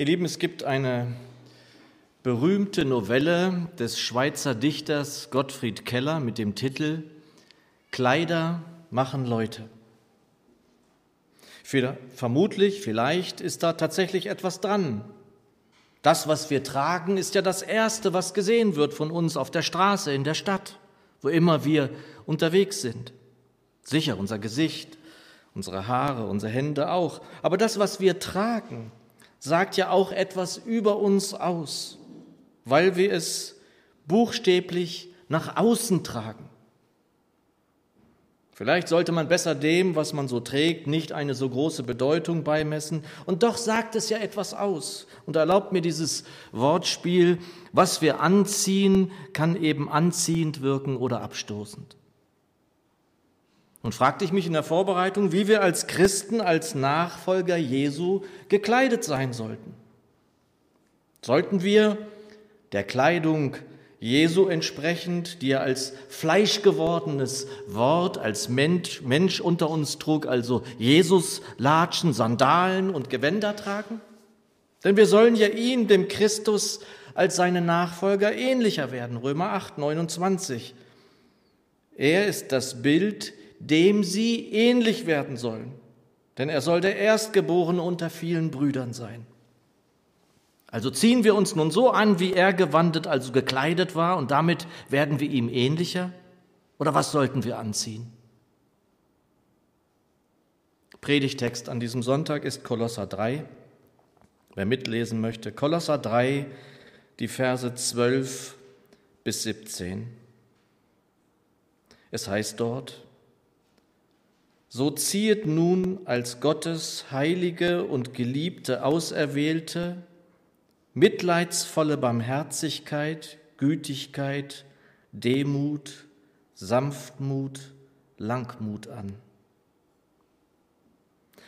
Ihr Lieben, es gibt eine berühmte Novelle des Schweizer Dichters Gottfried Keller mit dem Titel Kleider machen Leute. Vermutlich, vielleicht ist da tatsächlich etwas dran. Das, was wir tragen, ist ja das Erste, was gesehen wird von uns auf der Straße, in der Stadt, wo immer wir unterwegs sind. Sicher unser Gesicht, unsere Haare, unsere Hände auch. Aber das, was wir tragen, sagt ja auch etwas über uns aus, weil wir es buchstäblich nach außen tragen. Vielleicht sollte man besser dem, was man so trägt, nicht eine so große Bedeutung beimessen. Und doch sagt es ja etwas aus. Und erlaubt mir dieses Wortspiel, was wir anziehen, kann eben anziehend wirken oder abstoßend. Und fragte ich mich in der Vorbereitung, wie wir als Christen, als Nachfolger Jesu gekleidet sein sollten. Sollten wir der Kleidung Jesu entsprechend, die er als fleischgewordenes Wort, als Mensch, Mensch unter uns trug, also Jesus Latschen, Sandalen und Gewänder tragen? Denn wir sollen ja ihn, dem Christus, als seine Nachfolger ähnlicher werden. Römer 8, 29. Er ist das Bild dem sie ähnlich werden sollen. Denn er soll der Erstgeborene unter vielen Brüdern sein. Also ziehen wir uns nun so an, wie er gewandet, also gekleidet war, und damit werden wir ihm ähnlicher? Oder was sollten wir anziehen? Predigtext an diesem Sonntag ist Kolosser 3. Wer mitlesen möchte, Kolosser 3, die Verse 12 bis 17. Es heißt dort, so ziehet nun als Gottes heilige und geliebte Auserwählte mitleidsvolle Barmherzigkeit, Gütigkeit, Demut, Sanftmut, Langmut an.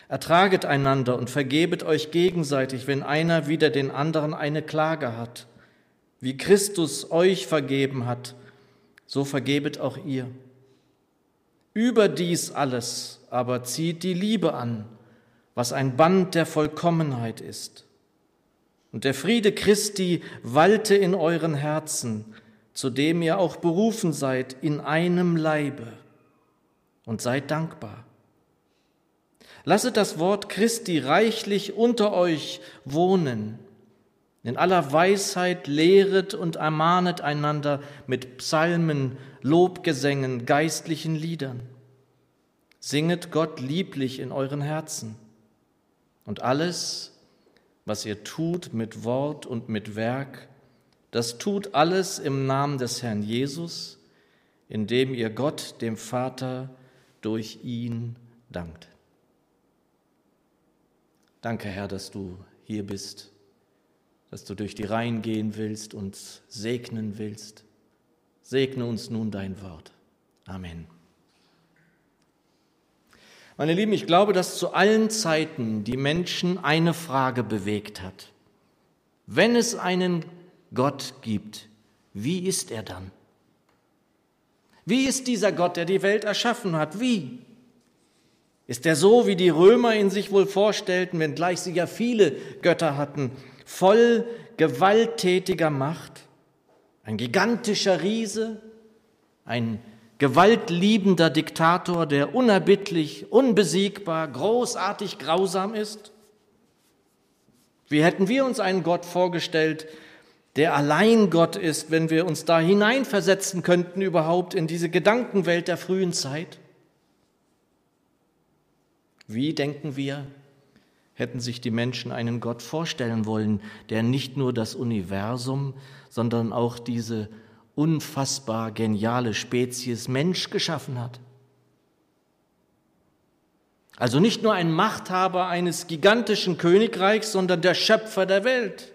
Ertraget einander und vergebet euch gegenseitig, wenn einer wider den anderen eine Klage hat. Wie Christus euch vergeben hat, so vergebet auch ihr. Über dies alles aber zieht die Liebe an, was ein Band der Vollkommenheit ist. Und der Friede Christi walte in euren Herzen, zu dem ihr auch berufen seid, in einem Leibe. Und seid dankbar. Lasset das Wort Christi reichlich unter euch wohnen. In aller Weisheit lehret und ermahnet einander mit Psalmen, Lobgesängen, geistlichen Liedern. Singet Gott lieblich in euren Herzen. Und alles, was ihr tut mit Wort und mit Werk, das tut alles im Namen des Herrn Jesus, indem ihr Gott, dem Vater, durch ihn dankt. Danke, Herr, dass du hier bist, dass du durch die Reihen gehen willst, und segnen willst. Segne uns nun dein Wort. Amen. Meine Lieben, ich glaube, dass zu allen Zeiten die Menschen eine Frage bewegt hat. Wenn es einen Gott gibt, wie ist er dann? Wie ist dieser Gott, der die Welt erschaffen hat? Wie? Ist er so, wie die Römer ihn sich wohl vorstellten, wenngleich sie ja viele Götter hatten, voll gewalttätiger Macht? ein gigantischer Riese, ein gewaltliebender Diktator, der unerbittlich, unbesiegbar, großartig grausam ist? Wie hätten wir uns einen Gott vorgestellt, der allein Gott ist, wenn wir uns da hineinversetzen könnten überhaupt in diese Gedankenwelt der frühen Zeit? Wie denken wir, hätten sich die Menschen einen Gott vorstellen wollen, der nicht nur das Universum, sondern auch diese unfassbar geniale Spezies Mensch geschaffen hat. Also nicht nur ein Machthaber eines gigantischen Königreichs, sondern der Schöpfer der Welt.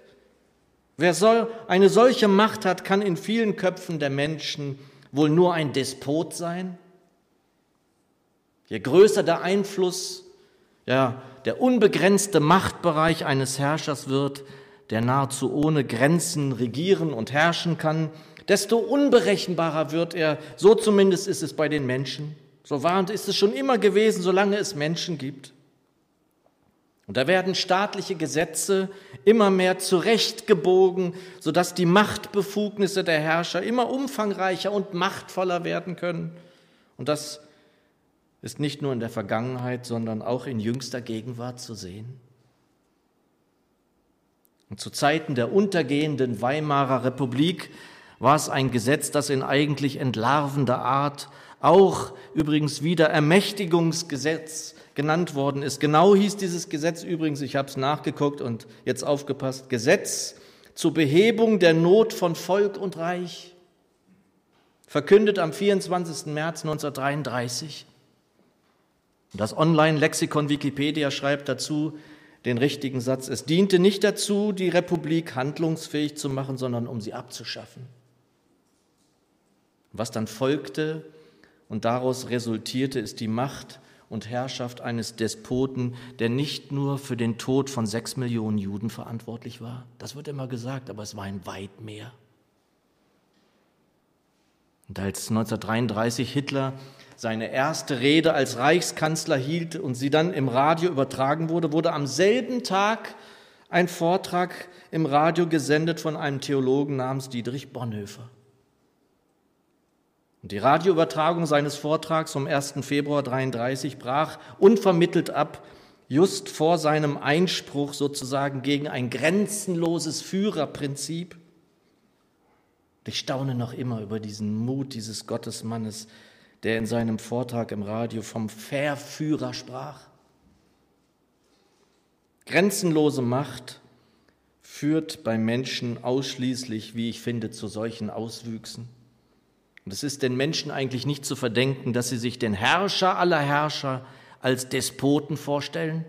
Wer soll eine solche Macht hat, kann in vielen Köpfen der Menschen wohl nur ein Despot sein? Je größer der Einfluss, ja, der unbegrenzte Machtbereich eines Herrschers wird, der nahezu ohne Grenzen regieren und herrschen kann, desto unberechenbarer wird er. So zumindest ist es bei den Menschen. So war und ist es schon immer gewesen, solange es Menschen gibt. Und da werden staatliche Gesetze immer mehr zurechtgebogen, sodass die Machtbefugnisse der Herrscher immer umfangreicher und machtvoller werden können. Und das ist nicht nur in der Vergangenheit, sondern auch in jüngster Gegenwart zu sehen. Und zu Zeiten der untergehenden Weimarer Republik war es ein Gesetz, das in eigentlich entlarvender Art auch übrigens wieder Ermächtigungsgesetz genannt worden ist. Genau hieß dieses Gesetz übrigens, ich habe es nachgeguckt und jetzt aufgepasst, Gesetz zur Behebung der Not von Volk und Reich, verkündet am 24. März 1933. Das Online-Lexikon Wikipedia schreibt dazu den richtigen Satz, es diente nicht dazu, die Republik handlungsfähig zu machen, sondern um sie abzuschaffen. Was dann folgte und daraus resultierte, ist die Macht und Herrschaft eines Despoten, der nicht nur für den Tod von sechs Millionen Juden verantwortlich war. Das wird immer gesagt, aber es war ein weit mehr. Und als 1933 Hitler seine erste Rede als Reichskanzler hielt und sie dann im Radio übertragen wurde, wurde am selben Tag ein Vortrag im Radio gesendet von einem Theologen namens Dietrich Bonhoeffer. Und die Radioübertragung seines Vortrags vom 1. Februar 33 brach unvermittelt ab, just vor seinem Einspruch sozusagen gegen ein grenzenloses Führerprinzip. Ich staune noch immer über diesen Mut dieses Gottesmannes, der in seinem Vortrag im Radio vom Verführer sprach. Grenzenlose Macht führt bei Menschen ausschließlich, wie ich finde, zu solchen Auswüchsen. Und es ist den Menschen eigentlich nicht zu verdenken, dass sie sich den Herrscher aller Herrscher als Despoten vorstellen.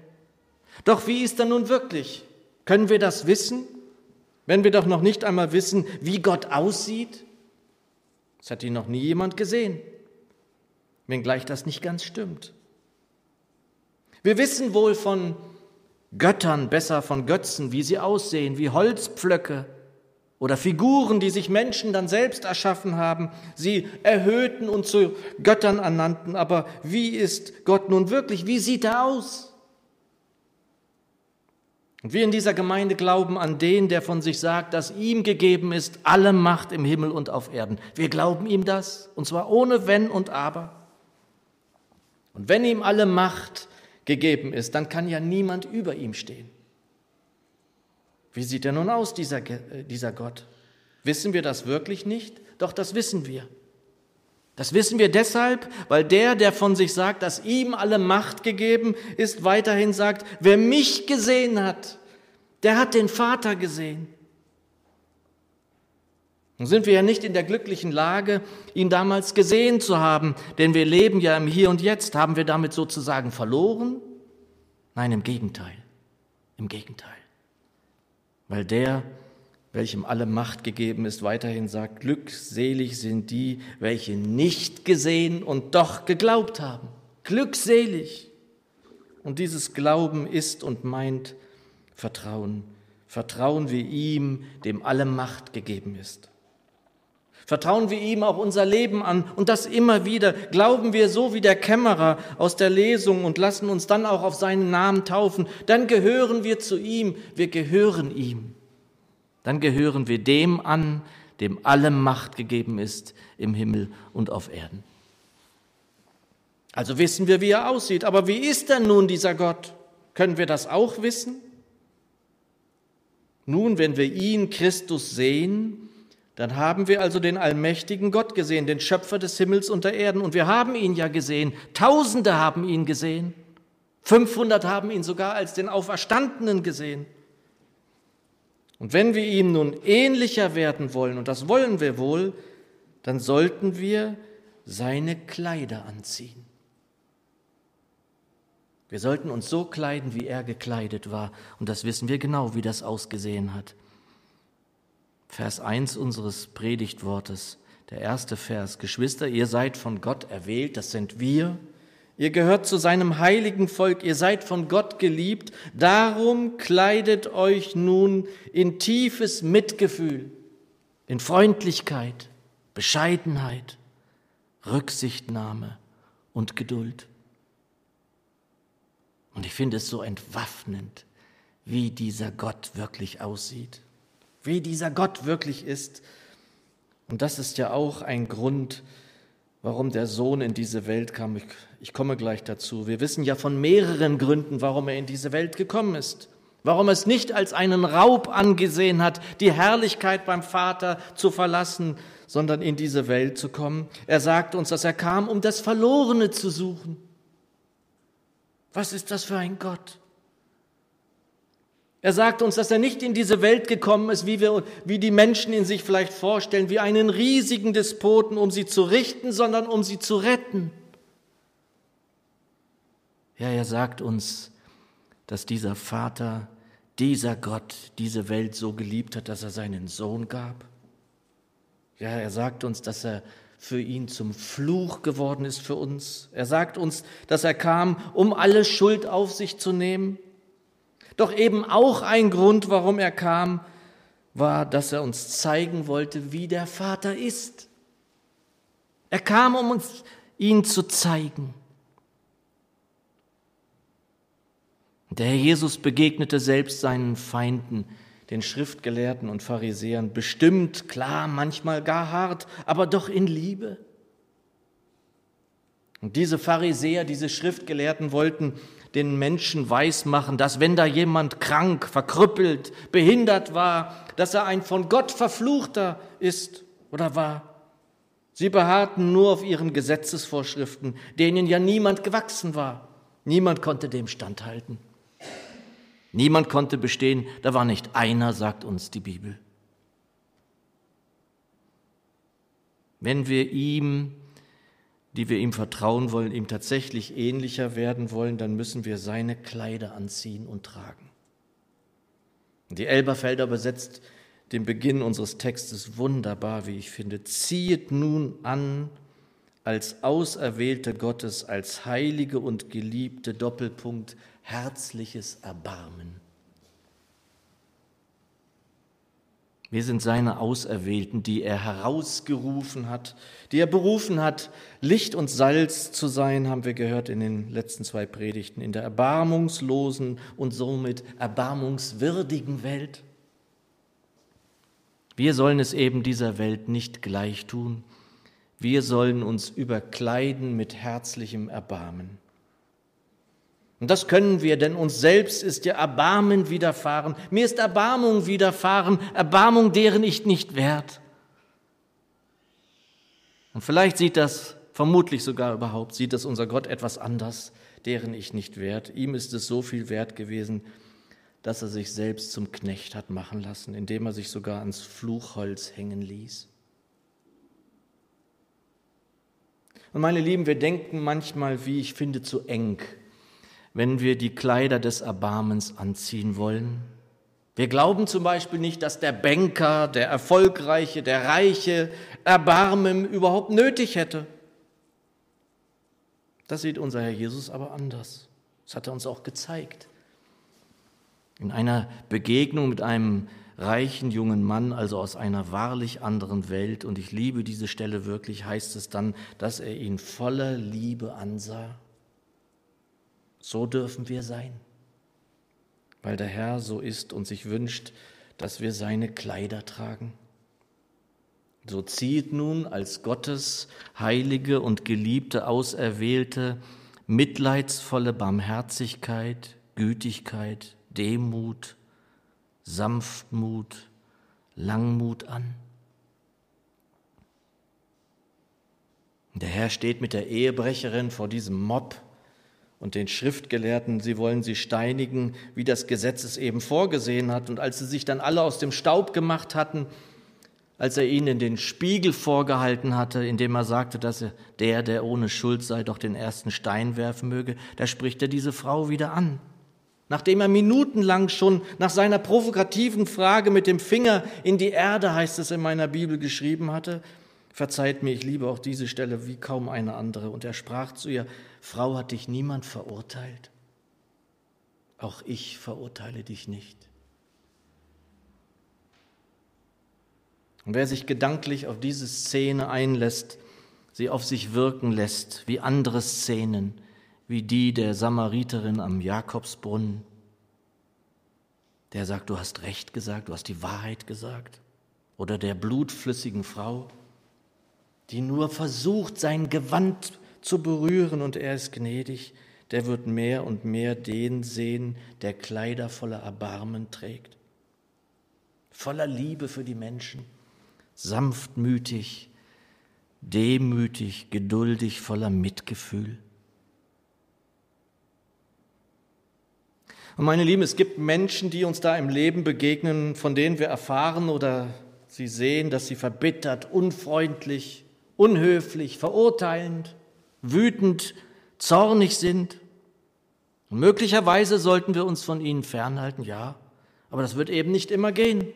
Doch wie ist er nun wirklich? Können wir das wissen, wenn wir doch noch nicht einmal wissen, wie Gott aussieht? Es hat ihn noch nie jemand gesehen, wenngleich das nicht ganz stimmt. Wir wissen wohl von Göttern, besser von Götzen, wie sie aussehen, wie Holzpflöcke, oder Figuren, die sich Menschen dann selbst erschaffen haben, sie erhöhten und zu Göttern ernannten. Aber wie ist Gott nun wirklich? Wie sieht er aus? Und wir in dieser Gemeinde glauben an den, der von sich sagt, dass ihm gegeben ist alle Macht im Himmel und auf Erden. Wir glauben ihm das, und zwar ohne Wenn und Aber. Und wenn ihm alle Macht gegeben ist, dann kann ja niemand über ihm stehen. Wie sieht er nun aus, dieser, äh, dieser Gott? Wissen wir das wirklich nicht? Doch das wissen wir. Das wissen wir deshalb, weil der, der von sich sagt, dass ihm alle Macht gegeben ist, weiterhin sagt, wer mich gesehen hat, der hat den Vater gesehen. Nun sind wir ja nicht in der glücklichen Lage, ihn damals gesehen zu haben, denn wir leben ja im Hier und Jetzt. Haben wir damit sozusagen verloren? Nein, im Gegenteil. Im Gegenteil weil der, welchem alle Macht gegeben ist, weiterhin sagt, glückselig sind die, welche nicht gesehen und doch geglaubt haben. Glückselig. Und dieses Glauben ist und meint Vertrauen. Vertrauen wir ihm, dem alle Macht gegeben ist. Vertrauen wir ihm auch unser Leben an und das immer wieder. Glauben wir so wie der Kämmerer aus der Lesung und lassen uns dann auch auf seinen Namen taufen. Dann gehören wir zu ihm. Wir gehören ihm. Dann gehören wir dem an, dem alle Macht gegeben ist im Himmel und auf Erden. Also wissen wir, wie er aussieht. Aber wie ist denn nun dieser Gott? Können wir das auch wissen? Nun, wenn wir ihn, Christus, sehen, dann haben wir also den allmächtigen Gott gesehen, den Schöpfer des Himmels und der Erden. Und wir haben ihn ja gesehen. Tausende haben ihn gesehen. 500 haben ihn sogar als den Auferstandenen gesehen. Und wenn wir ihm nun ähnlicher werden wollen, und das wollen wir wohl, dann sollten wir seine Kleider anziehen. Wir sollten uns so kleiden, wie er gekleidet war. Und das wissen wir genau, wie das ausgesehen hat. Vers 1 unseres Predigtwortes, der erste Vers. Geschwister, ihr seid von Gott erwählt, das sind wir. Ihr gehört zu seinem heiligen Volk, ihr seid von Gott geliebt. Darum kleidet euch nun in tiefes Mitgefühl, in Freundlichkeit, Bescheidenheit, Rücksichtnahme und Geduld. Und ich finde es so entwaffnend, wie dieser Gott wirklich aussieht, wie dieser Gott wirklich ist. Und das ist ja auch ein Grund, warum der Sohn in diese Welt kam. Ich, ich, komme gleich dazu. Wir wissen ja von mehreren Gründen, warum er in diese Welt gekommen ist. Warum er es nicht als einen Raub angesehen hat, die Herrlichkeit beim Vater zu verlassen, sondern in diese Welt zu kommen. Er sagt uns, dass er kam, um das Verlorene zu suchen. Was ist das für ein Gott? Er sagt uns, dass er nicht in diese Welt gekommen ist, wie, wir, wie die Menschen in sich vielleicht vorstellen, wie einen riesigen Despoten, um sie zu richten, sondern um sie zu retten. Ja, er sagt uns, dass dieser Vater, dieser Gott diese Welt so geliebt hat, dass er seinen Sohn gab. Ja, er sagt uns, dass er für ihn zum Fluch geworden ist für uns. Er sagt uns, dass er kam, um alle Schuld auf sich zu nehmen. Doch eben auch ein Grund, warum er kam, war, dass er uns zeigen wollte, wie der Vater ist. Er kam, um uns ihn zu zeigen. Der Herr Jesus begegnete selbst seinen Feinden den Schriftgelehrten und Pharisäern, bestimmt, klar, manchmal gar hart, aber doch in Liebe. Und diese Pharisäer, diese Schriftgelehrten wollten den Menschen weismachen, dass wenn da jemand krank, verkrüppelt, behindert war, dass er ein von Gott verfluchter ist oder war. Sie beharrten nur auf ihren Gesetzesvorschriften, denen ja niemand gewachsen war. Niemand konnte dem standhalten. Niemand konnte bestehen, da war nicht einer, sagt uns die Bibel. Wenn wir ihm, die wir ihm vertrauen wollen, ihm tatsächlich ähnlicher werden wollen, dann müssen wir seine Kleider anziehen und tragen. Die Elberfelder übersetzt den Beginn unseres Textes wunderbar, wie ich finde. Ziehet nun an als Auserwählte Gottes, als Heilige und Geliebte, Doppelpunkt, herzliches Erbarmen. Wir sind seine Auserwählten, die er herausgerufen hat, die er berufen hat, Licht und Salz zu sein, haben wir gehört in den letzten zwei Predigten, in der erbarmungslosen und somit erbarmungswürdigen Welt. Wir sollen es eben dieser Welt nicht gleich tun. Wir sollen uns überkleiden mit herzlichem Erbarmen. Und das können wir, denn uns selbst ist ja Erbarmen widerfahren. Mir ist Erbarmung widerfahren, Erbarmung, deren ich nicht wert. Und vielleicht sieht das, vermutlich sogar überhaupt, sieht das unser Gott etwas anders, deren ich nicht wert. Ihm ist es so viel wert gewesen, dass er sich selbst zum Knecht hat machen lassen, indem er sich sogar ans Fluchholz hängen ließ. Und meine Lieben, wir denken manchmal, wie ich finde, zu eng wenn wir die Kleider des Erbarmens anziehen wollen. Wir glauben zum Beispiel nicht, dass der Banker, der Erfolgreiche, der Reiche Erbarmen überhaupt nötig hätte. Das sieht unser Herr Jesus aber anders. Das hat er uns auch gezeigt. In einer Begegnung mit einem reichen jungen Mann, also aus einer wahrlich anderen Welt, und ich liebe diese Stelle wirklich, heißt es dann, dass er ihn voller Liebe ansah so dürfen wir sein, weil der Herr so ist und sich wünscht, dass wir seine Kleider tragen. So zieht nun als Gottes heilige und geliebte Auserwählte mitleidsvolle Barmherzigkeit, Gütigkeit, Demut, Sanftmut, Langmut an. Der Herr steht mit der Ehebrecherin vor diesem Mob und den Schriftgelehrten, sie wollen sie steinigen, wie das Gesetz es eben vorgesehen hat. Und als sie sich dann alle aus dem Staub gemacht hatten, als er ihnen den Spiegel vorgehalten hatte, indem er sagte, dass er der, der ohne Schuld sei, doch den ersten Stein werfen möge, da spricht er diese Frau wieder an. Nachdem er minutenlang schon nach seiner provokativen Frage mit dem Finger in die Erde, heißt es in meiner Bibel, geschrieben hatte, Verzeiht mir, ich liebe auch diese Stelle wie kaum eine andere. Und er sprach zu ihr, Frau, hat dich niemand verurteilt? Auch ich verurteile dich nicht. Und wer sich gedanklich auf diese Szene einlässt, sie auf sich wirken lässt, wie andere Szenen, wie die der Samariterin am Jakobsbrunnen, der sagt, du hast recht gesagt, du hast die Wahrheit gesagt, oder der blutflüssigen Frau, die nur versucht, sein Gewand zu berühren und er ist gnädig, der wird mehr und mehr den sehen, der Kleider voller Erbarmen trägt, voller Liebe für die Menschen, sanftmütig, demütig, geduldig, voller Mitgefühl. Und meine Lieben, es gibt Menschen, die uns da im Leben begegnen, von denen wir erfahren oder sie sehen, dass sie verbittert, unfreundlich, unhöflich, verurteilend, wütend, zornig sind. Und möglicherweise sollten wir uns von ihnen fernhalten, ja, aber das wird eben nicht immer gehen.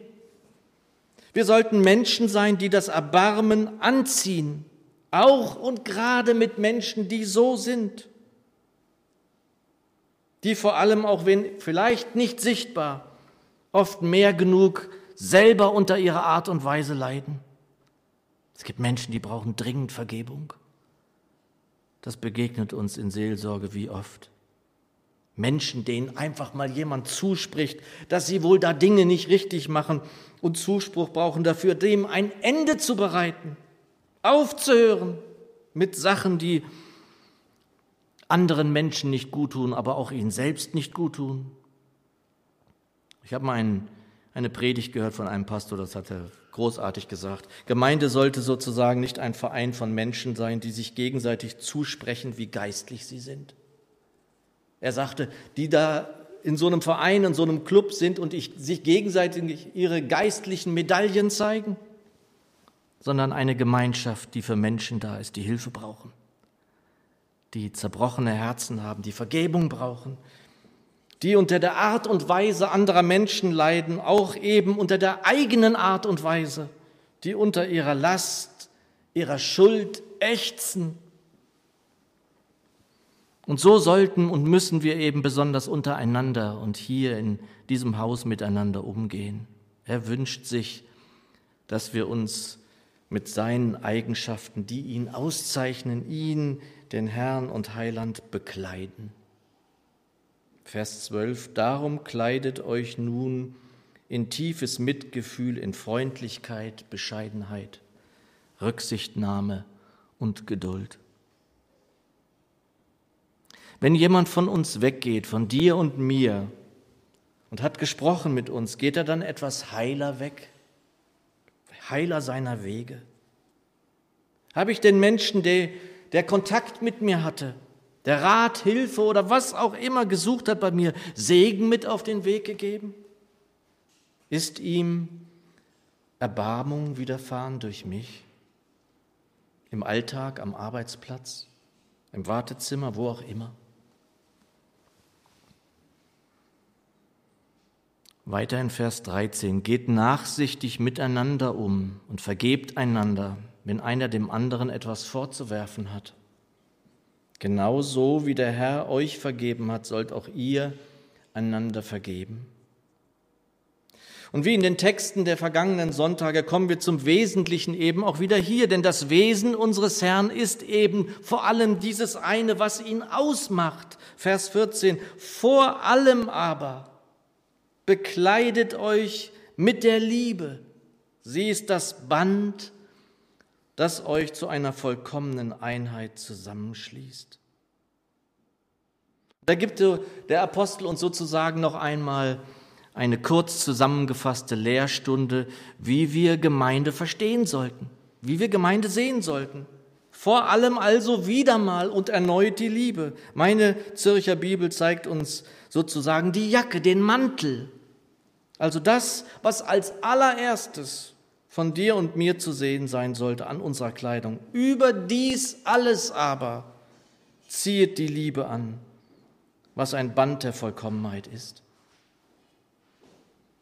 Wir sollten Menschen sein, die das Erbarmen anziehen, auch und gerade mit Menschen, die so sind, die vor allem, auch wenn vielleicht nicht sichtbar, oft mehr genug selber unter ihrer Art und Weise leiden. Es gibt Menschen, die brauchen dringend Vergebung. Das begegnet uns in Seelsorge wie oft. Menschen, denen einfach mal jemand zuspricht, dass sie wohl da Dinge nicht richtig machen und Zuspruch brauchen dafür, dem ein Ende zu bereiten, aufzuhören mit Sachen, die anderen Menschen nicht gut tun, aber auch ihnen selbst nicht gut tun. Ich habe mal ein, eine Predigt gehört von einem Pastor, das hat er großartig gesagt. Gemeinde sollte sozusagen nicht ein Verein von Menschen sein, die sich gegenseitig zusprechen, wie geistlich sie sind. Er sagte, die da in so einem Verein, in so einem Club sind und ich, sich gegenseitig ihre geistlichen Medaillen zeigen, sondern eine Gemeinschaft, die für Menschen da ist, die Hilfe brauchen, die zerbrochene Herzen haben, die Vergebung brauchen, die unter der Art und Weise anderer Menschen leiden, auch eben unter der eigenen Art und Weise, die unter ihrer Last, ihrer Schuld ächzen. Und so sollten und müssen wir eben besonders untereinander und hier in diesem Haus miteinander umgehen. Er wünscht sich, dass wir uns mit seinen Eigenschaften, die ihn auszeichnen, ihn, den Herrn und Heiland, bekleiden. Vers 12, darum kleidet euch nun in tiefes Mitgefühl, in Freundlichkeit, Bescheidenheit, Rücksichtnahme und Geduld. Wenn jemand von uns weggeht, von dir und mir, und hat gesprochen mit uns, geht er dann etwas heiler weg? Heiler seiner Wege? Habe ich den Menschen, der, der Kontakt mit mir hatte, der Rat, Hilfe oder was auch immer gesucht hat bei mir, Segen mit auf den Weg gegeben? Ist ihm Erbarmung widerfahren durch mich? Im Alltag, am Arbeitsplatz, im Wartezimmer, wo auch immer? Weiter in Vers 13, geht nachsichtig miteinander um und vergebt einander, wenn einer dem anderen etwas vorzuwerfen hat. Genauso wie der Herr euch vergeben hat, sollt auch ihr einander vergeben. Und wie in den Texten der vergangenen Sonntage kommen wir zum Wesentlichen eben auch wieder hier, denn das Wesen unseres Herrn ist eben vor allem dieses eine, was ihn ausmacht. Vers 14, vor allem aber bekleidet euch mit der Liebe. Sie ist das Band, das euch zu einer vollkommenen Einheit zusammenschließt. Da gibt der Apostel uns sozusagen noch einmal eine kurz zusammengefasste Lehrstunde, wie wir Gemeinde verstehen sollten, wie wir Gemeinde sehen sollten. Vor allem also wieder mal und erneut die Liebe. Meine Zürcher Bibel zeigt uns sozusagen die Jacke, den Mantel. Also das, was als allererstes von dir und mir zu sehen sein sollte an unserer Kleidung. Über dies alles aber ziehet die Liebe an, was ein Band der Vollkommenheit ist.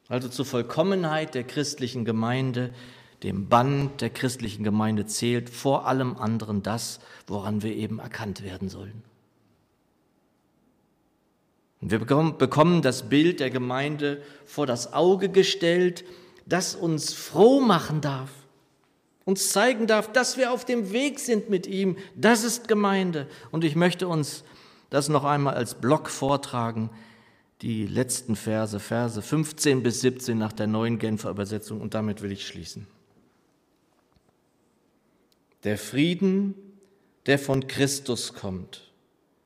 Also zur Vollkommenheit der christlichen Gemeinde, dem Band der christlichen Gemeinde zählt vor allem anderen das, woran wir eben erkannt werden sollen. Und wir bekommen das Bild der Gemeinde vor das Auge gestellt, das uns froh machen darf, uns zeigen darf, dass wir auf dem Weg sind mit ihm. Das ist Gemeinde. Und ich möchte uns Das noch einmal als Block vortragen, die letzten Verse, Verse 15 bis 17 nach der neuen Genfer Übersetzung und damit will ich schließen. Der Frieden, der von Christus kommt,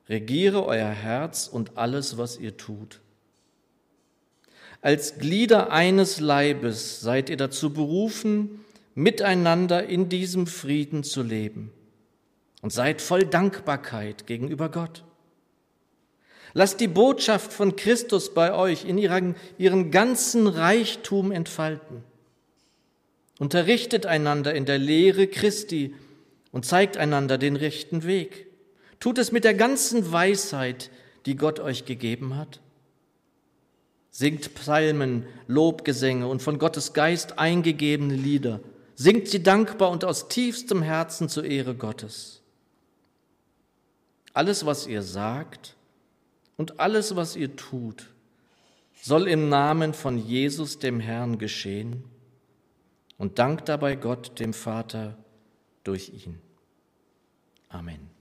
regiere euer Herz und alles, was ihr tut. Als Glieder eines Leibes seid ihr dazu berufen, miteinander in diesem Frieden zu leben und seid voll Dankbarkeit gegenüber Gott. Lasst die Botschaft von Christus bei euch in ihren, ihren ganzen Reichtum entfalten. Unterrichtet einander in der Lehre Christi und zeigt einander den rechten Weg. Tut es mit der ganzen Weisheit, die Gott euch gegeben hat. Singt Psalmen, Lobgesänge und von Gottes Geist eingegebene Lieder. Singt sie dankbar und aus tiefstem Herzen zur Ehre Gottes. Alles, was ihr sagt und alles, was ihr tut, soll im Namen von Jesus dem Herrn geschehen und dankt dabei Gott, dem Vater, durch ihn. Amen.